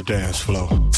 the dance floor.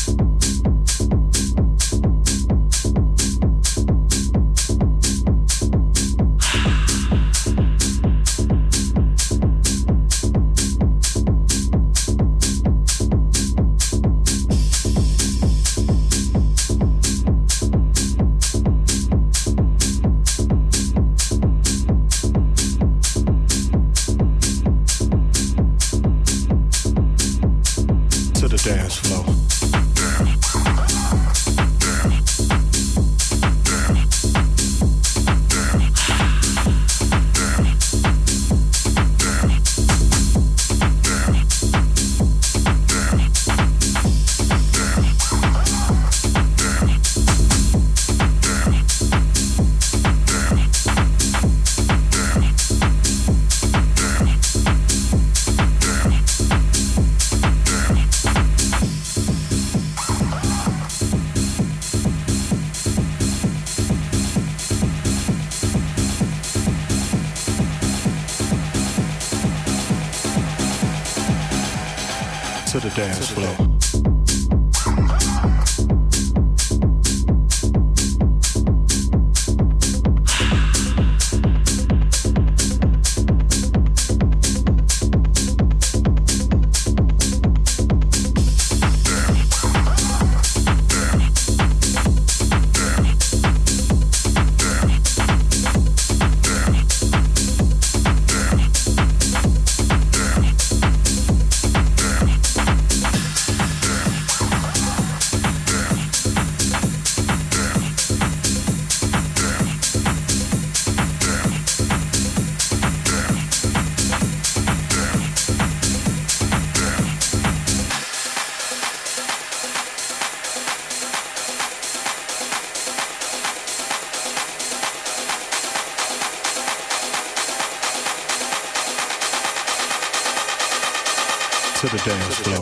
The dance floor.